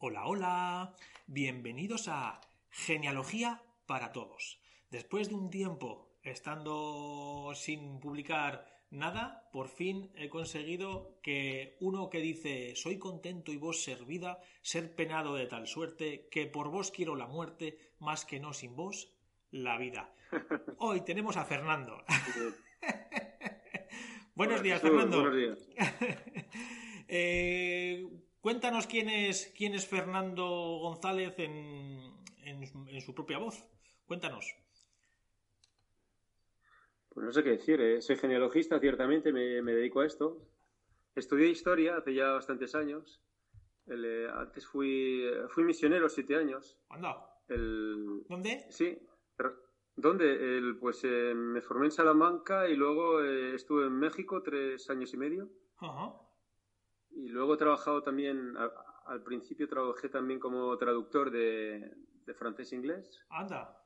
Hola, hola. Bienvenidos a Genealogía para Todos. Después de un tiempo estando sin publicar nada, por fin he conseguido que uno que dice soy contento y vos servida, ser penado de tal suerte, que por vos quiero la muerte, más que no sin vos, la vida. Hoy tenemos a Fernando. buenos días, Fernando. Buenos días. Eh, cuéntanos quién es, quién es Fernando González en, en- en su propia voz. Cuéntanos. Pues no sé qué decir, ¿eh? soy genealogista, ciertamente, me, me dedico a esto. Estudié historia hace ya bastantes años. El, eh, antes fui, fui misionero siete años. Anda. El, ¿Dónde? sí, ¿dónde? El, pues eh, me formé en Salamanca y luego eh, estuve en México tres años y medio. Ajá. Y luego he trabajado también, al principio trabajé también como traductor de, de francés-inglés. Anda.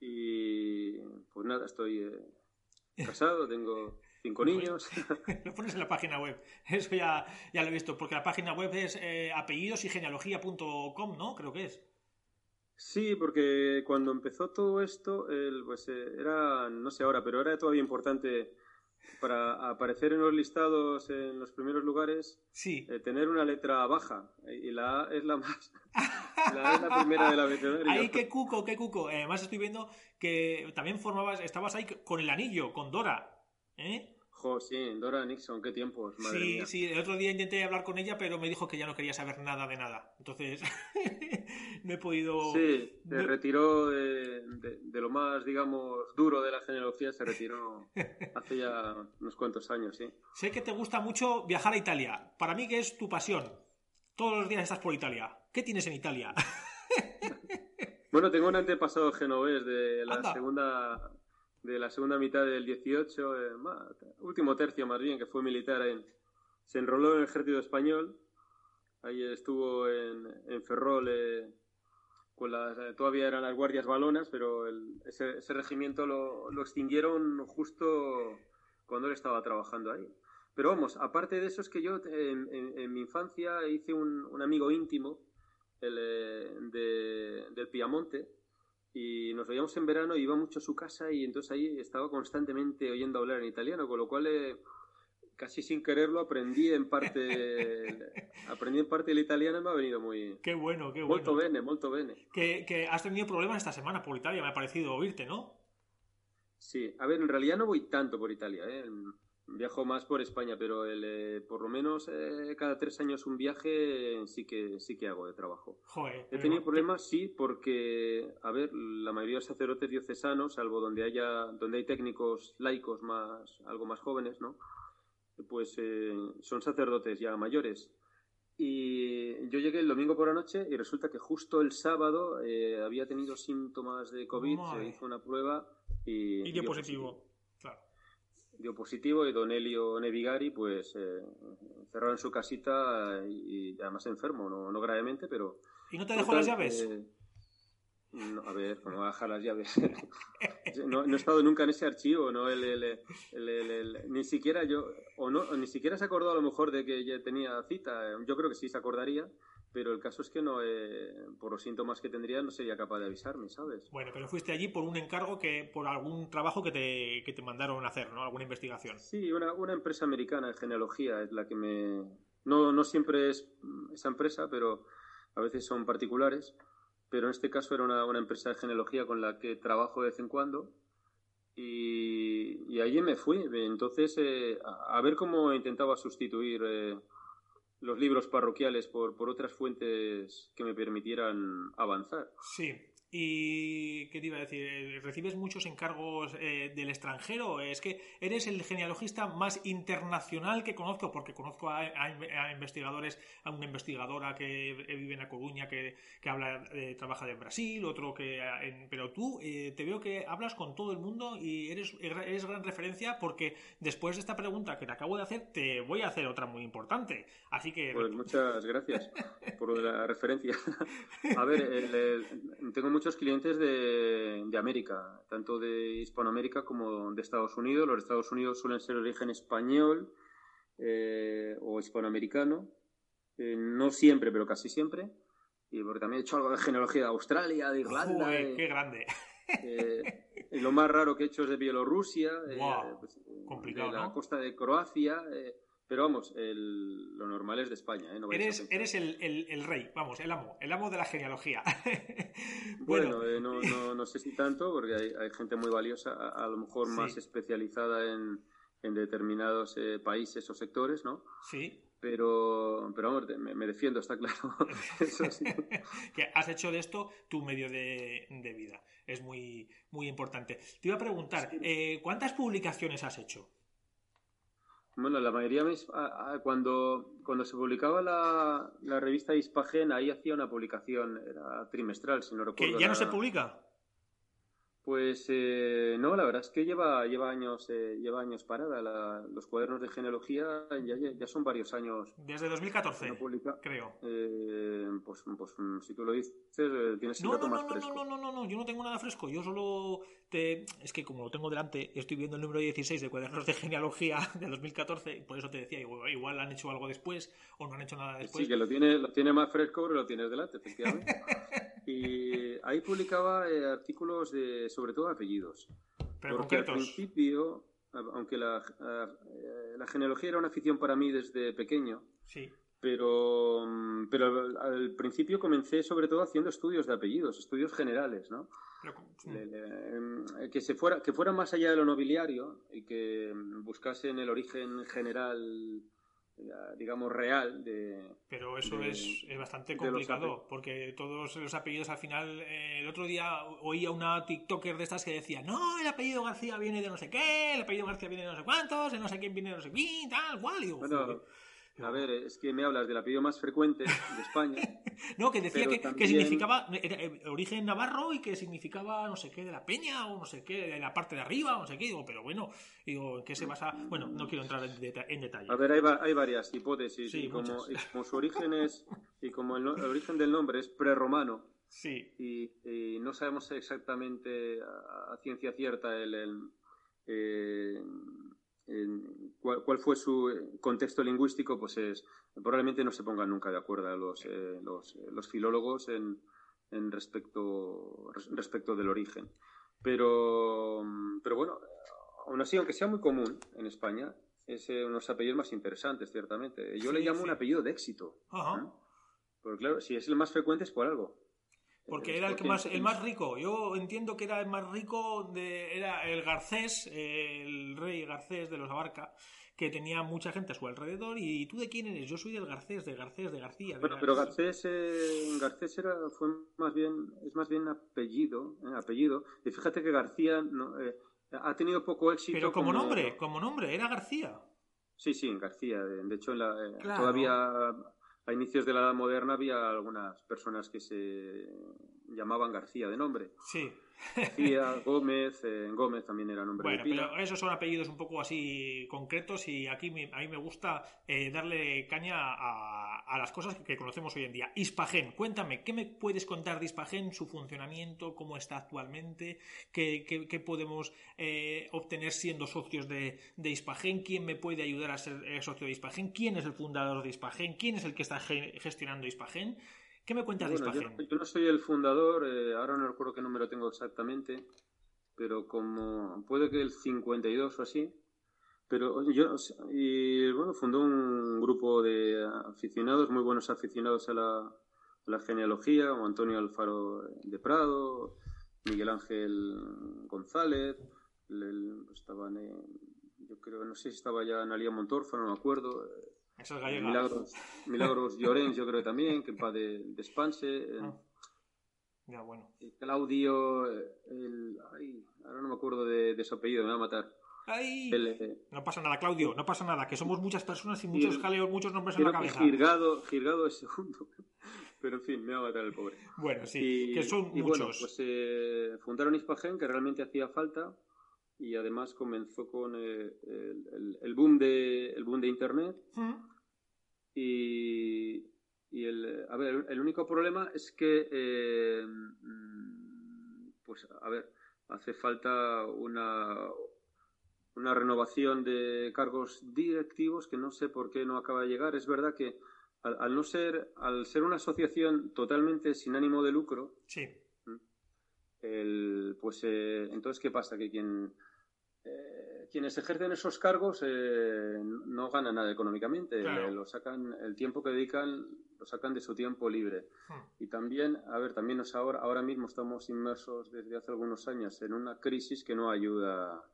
Y pues nada, estoy eh, casado, tengo cinco niños. Lo pones en la página web. Eso ya, ya lo he visto, porque la página web es eh, apellidos y genealogía.com, ¿no? Creo que es. Sí, porque cuando empezó todo esto, el, pues eh, era, no sé ahora, pero era todavía importante para aparecer en los listados en los primeros lugares, Sí. eh, tener una letra baja. Y la A es la más. La A es la primera del abecedario. Ahí, qué cuco, qué cuco. Eh, Además estoy viendo que también formabas, estabas ahí con el anillo, con Dora. ¿Eh? Jo, sí, Dora Nixon, qué tiempos, madre Sí, mía. sí, el otro día intenté hablar con ella, pero me dijo que ya no quería saber nada de nada. Entonces, no he podido... Sí, se no- retiró de, de- de lo más, digamos, duro de la genealogía, se retiró hace ya unos cuantos años, sí. Sé que te gusta mucho viajar a Italia. Para mí que es tu pasión. Todos los días estás por Italia. ¿Qué tienes en Italia? Bueno, tengo un antepasado genovés de la Anda. segunda de la segunda mitad del 18, eh, último tercio más bien, que fue militar se enroló en el ejército español. Ahí estuvo en, en Ferrol eh, eh, todavía eran las guardias balonas, pero ese, regimiento lo, lo extinguieron justo cuando él estaba trabajando ahí. Pero vamos, aparte de eso es que yo en mi infancia hice un, un amigo íntimo el, eh, de- del Piamonte y nos veíamos en verano y iba mucho a su casa y entonces ahí estaba constantemente oyendo hablar en italiano, con lo cual eh, casi sin quererlo aprendí en parte aprendí en parte el italiano y me ha venido muy Qué bueno, qué bueno. molto bene, molto bene. Que, que has tenido problemas esta semana por Italia, me ha parecido oírte, ¿no? Sí, a ver, en realidad no voy tanto por Italia, ¿eh? Viajo más por España, pero el, eh, por lo menos eh, cada tres años un viaje sí que sí que hago de trabajo. Joder. He tenido problemas, sí, porque, a ver, la mayoría de sacerdotes diocesanos, salvo donde haya, donde hay técnicos laicos más, algo más jóvenes, ¿no? Pues eh, son sacerdotes ya mayores. Y yo llegué el domingo por la noche y resulta que justo el sábado eh, había tenido síntomas de COVID, Madre. se hizo una prueba y, Y dio positivo. Claro. Dio positivo y don Elio Nevigari pues eh, cerrado en su casita y, y además enfermo, no, no gravemente, pero ¿Y no te dejó Total, las llaves? eh, no, a ver, ¿cómo va a dejar las llaves? no, no he estado nunca en ese archivo, ¿no? El, el- el- ni siquiera yo, o no, ni siquiera se acordó a lo mejor de que ya tenía cita. Yo creo que sí se acordaría, pero el caso es que no, eh, por los síntomas que tendría, no sería capaz de avisarme, ¿sabes? Bueno, pero fuiste allí por un encargo que, por algún trabajo que te, que te mandaron a hacer, ¿no? Alguna investigación. Sí, una, una empresa americana de genealogía es la que me... No, no siempre es esa empresa, pero a veces son particulares. Pero en este caso era una, una empresa de genealogía con la que trabajo de vez en cuando. Y, y allí me fui. Entonces, eh, a, a ver cómo intentaba sustituir eh, los libros parroquiales por, por otras fuentes que me permitieran avanzar. Sí. ¿Y qué te iba a decir? Eh, ¿Recibes muchos encargos eh, del extranjero? Es que eres el genealogista más internacional que conozco, porque conozco a, a- a investigadores, a una investigadora que vive en A Coruña, que, que habla, eh, trabaja en Brasil, otro que... eh, en- pero tú eh, te veo que hablas con todo el mundo y eres, eres gran referencia porque después de esta pregunta que te acabo de hacer, te voy a hacer otra muy importante. Así que... Pues muchas gracias por la referencia. A ver, el- el- tengo muchos clientes de, de América, tanto de Hispanoamérica como de Estados Unidos. Los Estados Unidos suelen ser de origen español eh, o hispanoamericano. Eh, no siempre, pero casi siempre. y porque también he hecho algo de genealogía de Australia, de Irlanda. ¡Qué grande! Eh, y lo más raro que he hecho es de Bielorrusia, pues, de la costa de Croacia. Pero vamos, lo normal es de España. ¿eh? eres eres el, rey, vamos, el amo, el amo de la genealogía. bueno, eh, no, no, sé si tanto, porque hay, gente muy valiosa, a, lo mejor más especializada en, determinados eh, países o sectores, ¿no? Sí. Pero, pero vamos, me, defiendo, está claro. que has hecho de esto tu medio de, vida. Es muy, muy importante. Te iba a preguntar, ¿cuántas publicaciones has hecho? Bueno, la mayoría, cuando, cuando se publicaba la, la revista Ispagen, ahí hacía una publicación, era trimestral, si no recuerdo. ¿Que ya no se publica? Pues eh, no, la verdad es que lleva, lleva años eh, lleva años parada. los cuadernos de genealogía ya, ya, son varios años. Desde 2014, creo. Eh, pues, pues, si tú lo dices, tienes no, el dato no, más no, fresco. No, no, no, no, yo no tengo nada fresco. Yo solo te... Es que como lo tengo delante, estoy viendo el número 16 de cuadernos de genealogía de 2014 y por eso te decía, igual, han hecho algo después o no han hecho nada después. Sí, que lo tiene, lo tiene más fresco pero lo tienes delante, efectivamente. y ahí publicaba artículos de sobre todo apellidos. Porque al principio, aunque la, la, genealogía era una afición para mí desde pequeño, sí. pero, pero al, principio comencé sobre todo haciendo estudios de apellidos, estudios generales, ¿no? Em, que, se fuera, que fuera más allá de lo nobiliario y que buscasen el origen general digamos, real de... Pero eso es, bastante complicado, porque todos los apellidos al final... Eh, el otro día oía una TikToker de estas que decía, no, el apellido García viene de no sé qué, el apellido García viene de no sé cuántos, el no sé quién viene de no sé quién, tal, cual, y a ver, es que me hablas del apellido más frecuente de España. no, que decía que, significaba eh, origen navarro y que significaba no sé qué de la peña o no sé qué de la parte de arriba o no sé qué. Digo, pero bueno, digo, ¿en qué se basa? Bueno, no quiero entrar en, detalle. A ver, hay, varias hipótesis. y, como, su origen es, y como el, origen del nombre es prerromano. Sí. Y, no sabemos exactamente a, ciencia cierta el, eh, cuál, fue su eh, contexto lingüístico, pues es, probablemente no se pongan nunca de acuerdo los, eh, los, los, filólogos en, en, respecto, respecto del origen. Pero, pero bueno, aún así, aunque sea muy común en España, es eh, unos apellidos más interesantes, ciertamente. Yo le llamo un apellido de éxito. Porque claro, si es el más frecuente es por algo. Porque era el que más, el más rico. Yo entiendo que era el más rico, de, era el Garcés, el rey Garcés de los Abarca, que tenía mucha gente a su alrededor. ¿Y tú de quién eres? Yo soy del Garcés, de Garcés, de García. bueno, pero Garcés, eh, Garcés era, fue más bien, es más bien apellido, eh, apellido. Y fíjate que García eh, ha tenido poco éxito. Pero como, nombre, como nombre, era García. Sí, sí, García. De hecho, todavía a inicios de la Edad Moderna había algunas personas que se llamaban García de nombre. Sí. Gómez, eh, Gómez también era nombre bueno, pero esos son apellidos un poco así concretos y aquí a mí me gusta eh, darle caña a, las cosas que conocemos hoy en día. Ispagen, cuéntame, ¿qué me puedes contar de Ispagen, su funcionamiento, cómo está actualmente, qué, podemos eh, obtener siendo socios de, de, Ispagen, quién me puede ayudar a ser socio de Ispagen, quién es el fundador de Ispagen, quién es el que está gestionando Ispagen ¿Qué me cuentas de Ispagen? Yo, no soy el fundador, eh, ahora no recuerdo qué número tengo exactamente, pero como puede que el 52 o así. Pero yo, y bueno, fundó un grupo de aficionados, muy buenos aficionados a la, genealogía, como Antonio Alfaro de Prado, Miguel Ángel González, estaban, yo creo, no sé si estaba ya Analia Montorfa, no me acuerdo, Milagros, Milagros Llorens, yo creo también, que va de, de Spanse. Ah. Ya, bueno. Claudio, el, ay, ahora no me acuerdo de, su apellido, me va a matar. Ay, eh, no pasa nada, Claudio, no pasa nada, que somos muchas personas y muchos jaleos, muchos nombres en la cabeza. Girgado, Girgado es segundo. Pero en fin, me va a matar el pobre. Bueno, sí, que son muchos. Bueno, pues eh, fundaron Ispagen, que realmente hacía falta y además comenzó con eh, el, boom de el boom de internet y, y, el a ver el único problema es que eh, pues a ver hace falta una una renovación de cargos directivos que no sé por qué no acaba de llegar es verdad que al, no ser, al ser una asociación totalmente sin ánimo de lucro, sí. el, pues eh, entonces, ¿qué pasa? Que quien, eh, quienes ejercen esos cargos eh, no ganan nada económicamente, lo sacan, el tiempo que dedican lo sacan de su tiempo libre. Hmm. Y también, a ver, también nos ahora, ahora mismo estamos inmersos desde hace algunos años en una crisis que no ayuda,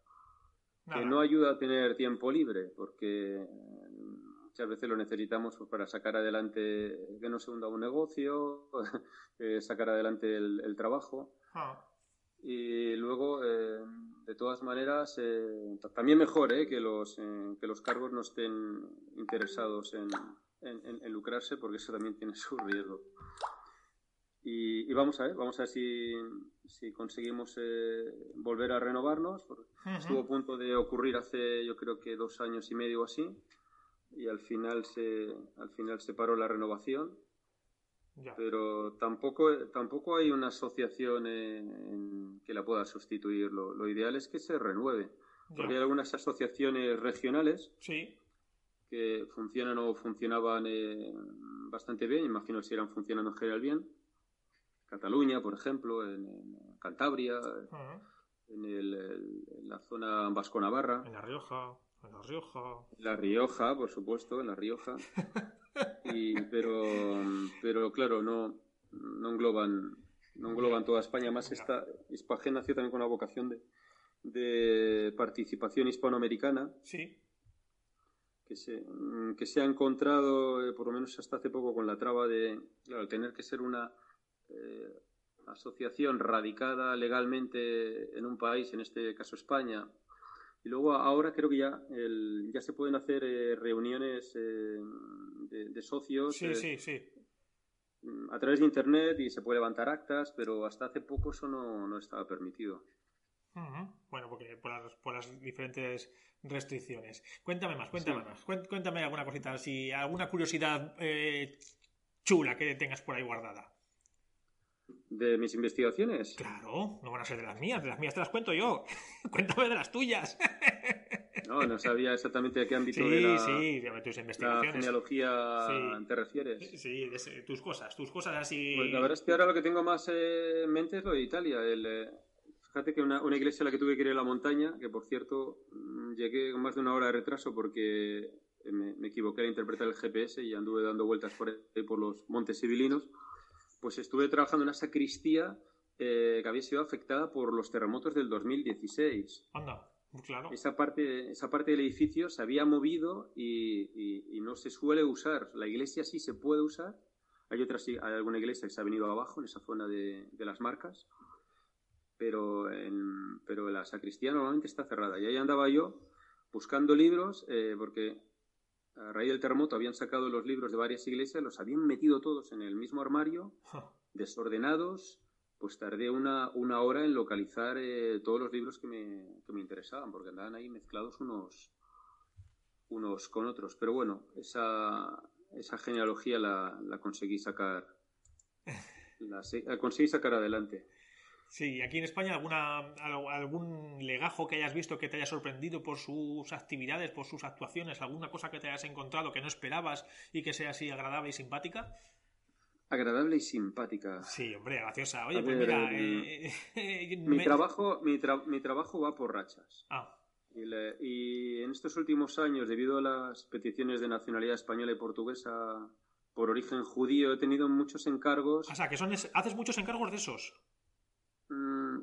que no ayuda a tener tiempo libre, porque muchas veces lo necesitamos pues, para sacar adelante que no se hunda un negocio, sacar adelante el, trabajo. Ah. Y luego, eh, de todas maneras, eh, también mejor eh, que, los, que los cargos no estén interesados en, en, lucrarse, porque eso también tiene su riesgo. Y, vamos a ver, vamos a ver si, si conseguimos volver a renovarnos. Estuvo a punto de ocurrir hace, yo creo que dos años y medio o así, y al final se, al final se paró la renovación pero tampoco, tampoco hay una asociación que la pueda sustituir. Lo, ideal es que se renueve. Porque hay algunas asociaciones regionales que funcionan o funcionaban eh, bastante bien. Imagino que irán funcionando en general bien. Cataluña, por ejemplo, en, Cantabria, en, la zona vasco-navarra. En La Rioja. En La Rioja. La Rioja, por supuesto, en La Rioja. pero, pero claro, no, no engloban no engloban toda España. Más esta Hispagen nació también con la vocación de, de participación hispanoamericana. Sí. Que se, que se ha encontrado, eh, por lo menos hasta hace poco, con la traba de claro, tener que ser una eh, asociación radicada legalmente en un país, en este caso España, y luego ahora creo que ya, ya se pueden hacer eh, reuniones eh, de, socios eh, mm, a través de Internet y se puede levantar actas, pero hasta hace poco eso no, estaba permitido. Bueno, porque por las, por las, diferentes restricciones. Cuéntame más, cuéntame más. Cuéntame alguna cosita, si alguna curiosidad chula que tengas por ahí guardada. ¿De mis investigaciones? Claro, no van a ser de las mías, de las mías te las cuento yo. Cuéntame de las tuyas. no, no sabía exactamente de qué ámbito sí, de la, sí, de tus investigaciones. La genealogía te refieres. Sí, tus cosas, tus cosas así. Pues la verdad es que ahora lo que tengo más eh, en mente es lo de Italia. El, eh, fíjate que una, una, iglesia a la que tuve que ir a la montaña, que por cierto mm, llegué con más de una hora de retraso porque me, me equivoqué al interpretar el GPS y anduve dando vueltas por, por los montes civilinos pues estuve trabajando en una sacristía eh, que había sido afectada por los terremotos del 2016. Anda, claro. Esa parte, esa parte del edificio se había movido y, no se suele usar. La iglesia sí se puede usar. Hay otra, hay alguna iglesia que se ha venido abajo, en esa zona de, las marcas. Pero, en, pero la sacristía normalmente está cerrada. Y ahí andaba yo buscando libros, eh, porque a raíz del terremoto habían sacado los libros de varias iglesias, los habían metido todos en el mismo armario, desordenados, pues tardé una, una hora en localizar eh, todos los libros que me, que me, interesaban, porque andaban ahí mezclados unos, unos con otros. Pero bueno, esa, esa genealogía la, la conseguí sacar. La, la conseguí sacar adelante. Sí, aquí en España alguna algún legajo que hayas visto que te haya sorprendido por sus actividades, por sus actuaciones, alguna cosa que te hayas encontrado que no esperabas y que sea así agradable y simpática. Agradable y simpática. Sí, hombre, graciosa. Oye, pues mira, eh, mi trabajo mi, mi, trabajo va por rachas. Ah. Y, en estos últimos años, debido a las peticiones de nacionalidad española y portuguesa por origen judío, he tenido muchos encargos. O sea, que son haces muchos encargos de esos.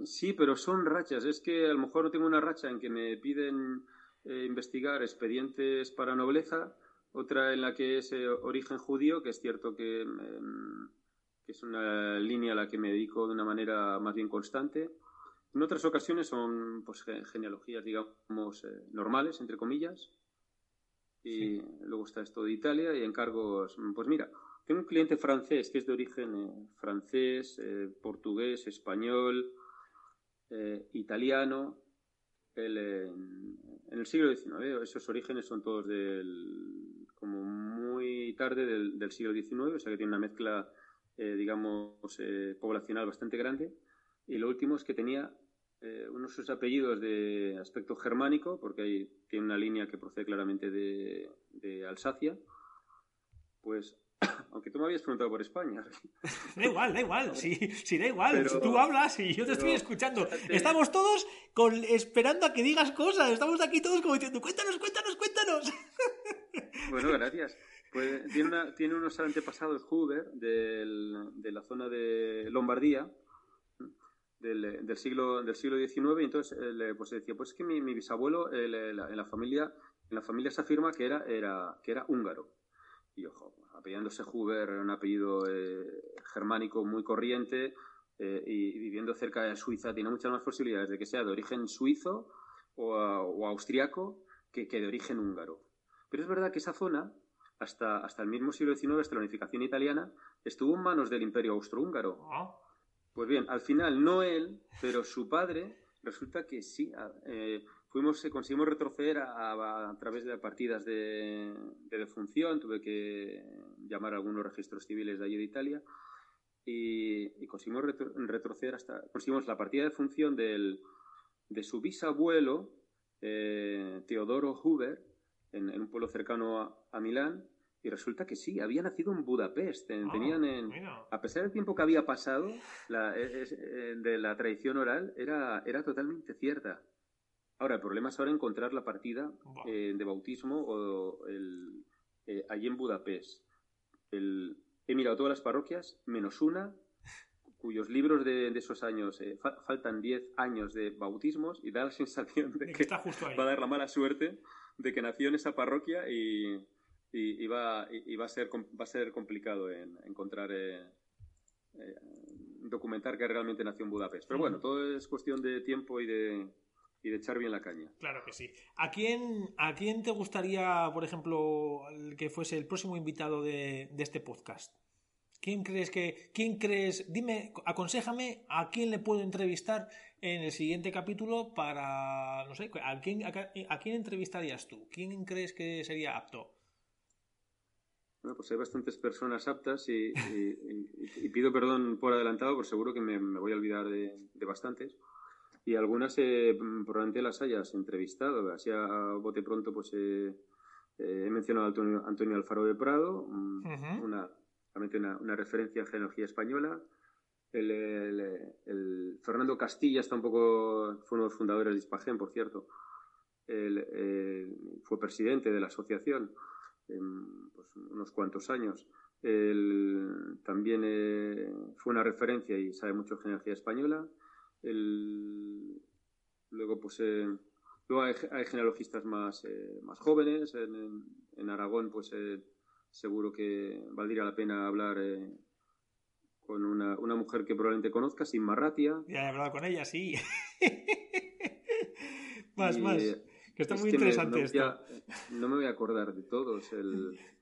Sí, pero son rachas. Es que a lo mejor no tengo una racha en que me piden eh, investigar expedientes para nobleza, otra en la que es eh, origen judío, que es cierto que, em, es una línea a la que me dedico de una manera más bien constante. En otras ocasiones son pues, genealogías, digamos, eh, normales, entre comillas. Y luego está esto de Italia y encargos, pues mira, tengo un cliente francés que es de origen francés, portugués, español, eh, italiano. en el siglo XIX, esos orígenes son todos del, como muy tarde del, siglo XIX, o sea que tiene una mezcla, digamos, poblacional bastante grande. Y lo último es que tenía unos sus apellidos de aspecto germánico, porque hay, tiene una línea que procede claramente de, de Alsacia, pues Aunque tú me habías preguntado por España. Da igual, da igual, sí, sí da igual. tú hablas y yo te estoy escuchando. Estamos todos con, esperando a que digas cosas. Estamos aquí todos como diciendo, cuéntanos, cuéntanos, cuéntanos. Bueno, gracias. Pues tiene, una, tiene unos antepasados Huber del, de la zona de Lombardía, del, del, siglo, del siglo XIX, y entonces eh, pues decía, pues es que mi, bisabuelo en, la, familia, en la familia se afirma que era, era, que era húngaro. Y ojo, apellándose Huber, un apellido eh, germánico muy corriente, eh, y viviendo cerca de Suiza, tiene muchas más posibilidades de que sea de origen suizo o, o austriaco que, que, de origen húngaro. Pero es verdad que esa zona, hasta, hasta el mismo siglo XIX, hasta la unificación italiana, estuvo en manos del imperio austrohúngaro. Ah. Pues bien, al final no él, pero su padre, resulta que sí, eh, fuimos, conseguimos retroceder a, través de partidas de, defunción, tuve que llamar a algunos registros civiles de allí de Italia y, conseguimos retroceder hasta, conseguimos la partida de función del, de su bisabuelo, eh, Teodoro Huber, en, un pueblo cercano a Milán, y resulta que sí, había nacido en Budapest. Ah, tenían en, a pesar del tiempo que había pasado, la, eh, de la tradición oral era, era totalmente cierta. Ahora, el problema es ahora encontrar la partida eh, de bautismo o el, eh, allí en Budapest. El, he mirado todas las parroquias, menos una, cuyos libros de, esos años, faltan 10 años de bautismos y da la sensación de que, va a dar la mala suerte de que nació en esa parroquia y, y, va, va, a ser, va a ser complicado en, encontrar, eh, eh, documentar que realmente nació en Budapest. Pero bueno, todo es cuestión de tiempo y de, y de echar bien la caña. Claro que sí. ¿A quién, a quién te gustaría, por ejemplo, que fuese el próximo invitado de, de este podcast? ¿Quién crees que, quién crees, dime, aconsejame a quién le puedo entrevistar en el siguiente capítulo para, no sé, ¿a quién, a quién entrevistarías tú? ¿Quién crees que sería apto? Bueno, pues hay bastantes personas aptas y, pido perdón por adelantado, por seguro que me, voy a olvidar de, bastantes. Y algunas eh, probablemente las hayas entrevistado. Así a bote pronto, pues eh, eh, he mencionado a Antonio, Alfaro de Prado, una, realmente una, referencia en genealogía española. El, Fernando Castilla está un poco, fue uno de los fundadores de Ispagen, por cierto. fue presidente de la asociación pues, unos cuantos años. También eh, fue una referencia y sabe mucho de genealogía española. Luego, pues, eh, luego hay, genealogistas más, eh, más jóvenes. En, en, Aragón, pues, seguro que valdría la pena hablar con una, una, mujer que probablemente conozcas, Sin Marratia. Ya he hablado con ella, sí. más, más. Que está muy interesante no, esto. no me voy a acordar de todos. El...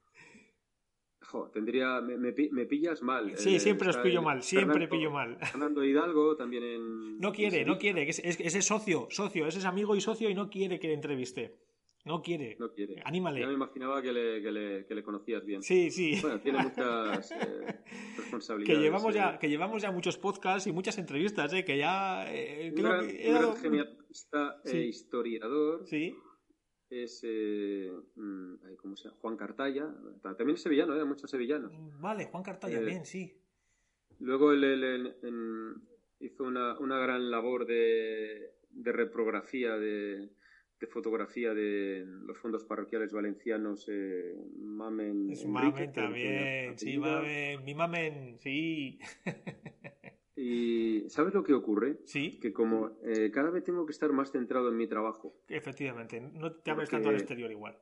tendría. Me, me, pillas mal. Sí, siempre os pillo mal, siempre pillo mal. Fernando Hidalgo también en. No quiere, no quiere. Es, ese es socio, socio, ese es amigo y socio y no quiere que le entreviste. No quiere. No quiere. Anímale. Ya me imaginaba que le, que le, que le conocías bien. Sí, sí. Bueno, tiene muchas eh, responsabilidades. Que llevamos, ya, eh. que llevamos ya muchos podcasts y muchas entrevistas, ¿eh? que ya. Eh, un gran, e historiador. Sí. Es. Mm, ¿Cómo se llama? Juan Cartaya. También es sevillano, ¿eh? Muchos sevillanos. Vale, Juan Cartaya, bien, sí. Luego él, hizo una, una gran labor de, de reprografía de de fotografía de los fondos parroquiales valencianos eh, Mamen. Es Mamen también, sí, Mamen, mi Mamen, sí. y ¿sabes lo que ocurre? Sí. Que como eh, cada vez tengo que estar más centrado en mi trabajo. Efectivamente, no te abres tanto al exterior igual.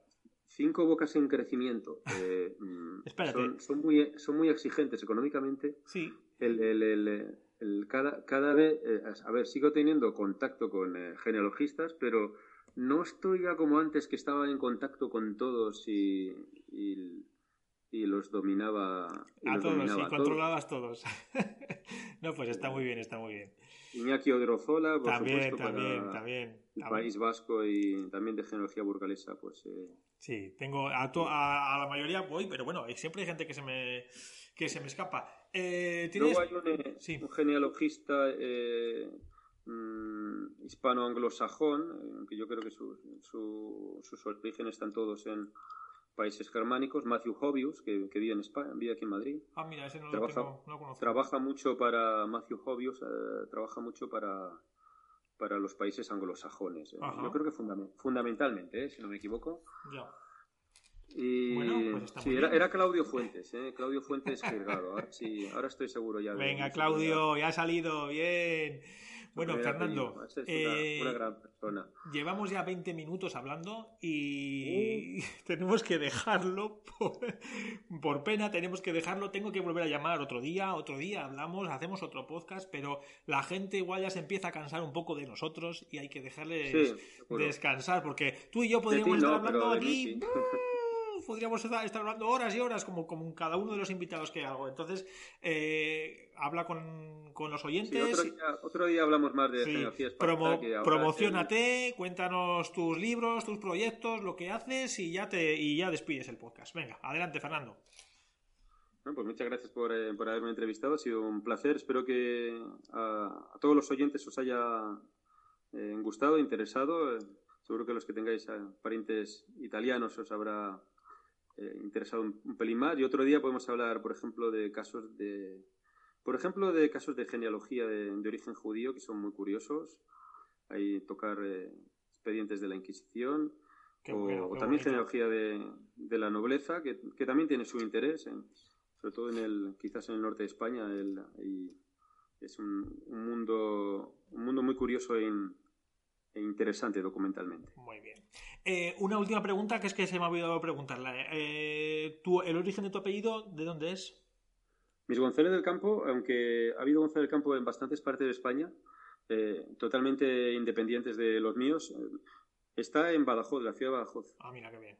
Cinco bocas en crecimiento eh, mm, son, son, muy, son muy exigentes económicamente. Sí. El, el, el, el cada, cada vez, eh, a ver, sigo teniendo contacto con genealogistas, pero no estoy ya como antes que estaba en contacto con todos y, y, los dominaba. a todos, sí, controlabas todos. no, pues está muy bien, está muy bien. Iñaki Odrozola, por también, también, también. El País Vasco y también de genealogía burgalesa, pues. Eh. Sí, tengo a, a, la mayoría voy, pero bueno, siempre hay gente que se me que se me escapa. Eh, Luego hay un, eh, un genealogista eh, Mm, hispano-anglosajón, que yo creo que sus orígenes están todos en, países germánicos, Matthew Hobius, que, vive en España, vive aquí en Madrid. Ah, mira, ese no trabaja, lo, conozco. Trabaja mucho para, Matthew Hobius, eh, trabaja mucho para, para los países anglosajones. Eh. Yo creo que fundamentalmente, ¿eh? si no me equivoco. Ya. Y pues sí, era, Claudio Fuentes, ¿eh? Claudio Fuentes Girgado. Ahora, sí, ahora estoy seguro ya. Venga, Claudio, ya ha salido, bien. Bueno, Fernando, eh, una, gran persona. Llevamos ya 20 minutos hablando y uh. tenemos que dejarlo. Por, pena, tenemos que dejarlo. Tengo que volver a llamar otro día, otro día hablamos, hacemos otro podcast, pero la gente igual ya se empieza a cansar un poco de nosotros y hay que dejarles descansar porque tú y yo podríamos estar hablando aquí podríamos estar hablando horas y horas como, como cada uno de los invitados que hago. Entonces, eh, habla con, los oyentes. otro, día, hablamos más de sí. Promo, Promocionate, cuéntanos tus libros, tus proyectos, lo que haces y ya, te, y ya despides el podcast. Venga, adelante, Fernando. pues muchas gracias por, eh, por, haberme entrevistado, ha sido un placer. Espero que a, todos los oyentes os haya eh, gustado, interesado. Seguro que los que tengáis parientes italianos os habrá eh, interesado un, pelín más. Y otro día podemos hablar, por ejemplo, de casos de, por ejemplo, de casos de genealogía de, origen judío que son muy curiosos. Hay tocar eh, expedientes de la Inquisición. o, también genealogía de, de, la nobleza, que, que, también tiene su interés, sobre todo en el, quizás en el norte de España. El, es un, un, mundo, un mundo muy curioso en, e interesante documentalmente. Muy bien. Eh, una última pregunta que es que se me ha olvidado preguntarla. Eh, ¿El origen de tu apellido de dónde es? Mis González del Campo, aunque ha habido González del Campo en bastantes partes de España, eh, totalmente independientes de los míos, está en Badajoz, la ciudad de Badajoz. Ah, mira qué bien.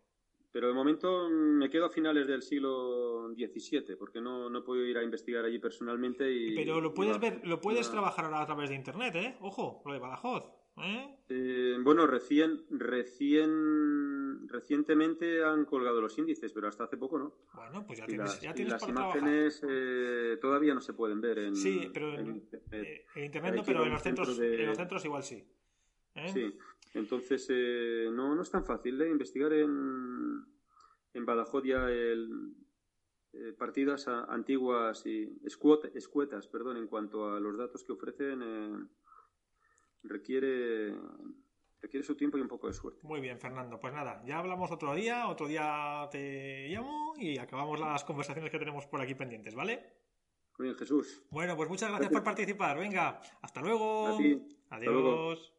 Pero de momento me quedo a finales del siglo XVII, porque no, no puedo ir a investigar allí personalmente. Y, Pero lo puedes ver, lo puedes trabajar ahora a través de internet, ¿eh? Ojo, lo de Badajoz. ¿Eh? Eh, bueno, recién, recién, recientemente han colgado los índices, pero hasta hace poco no. Bueno, pues ya tienes, las, las imágenes eh, todavía no se pueden ver en. Sí, pero en, internet, no, pero en los, centros, en los centros igual sí. Sí, entonces no, no es tan fácil investigar en, en Badajoz ya el, partidas antiguas y escuetas, perdón, en cuanto a los datos que ofrecen requiere requiere su tiempo y un poco de suerte. Muy bien, Fernando. Pues nada, ya hablamos otro día, otro día te llamo y acabamos las conversaciones que tenemos por aquí pendientes, ¿vale? Muy bien, Jesús. Bueno, pues muchas gracias, por participar. Venga, hasta luego. Adiós.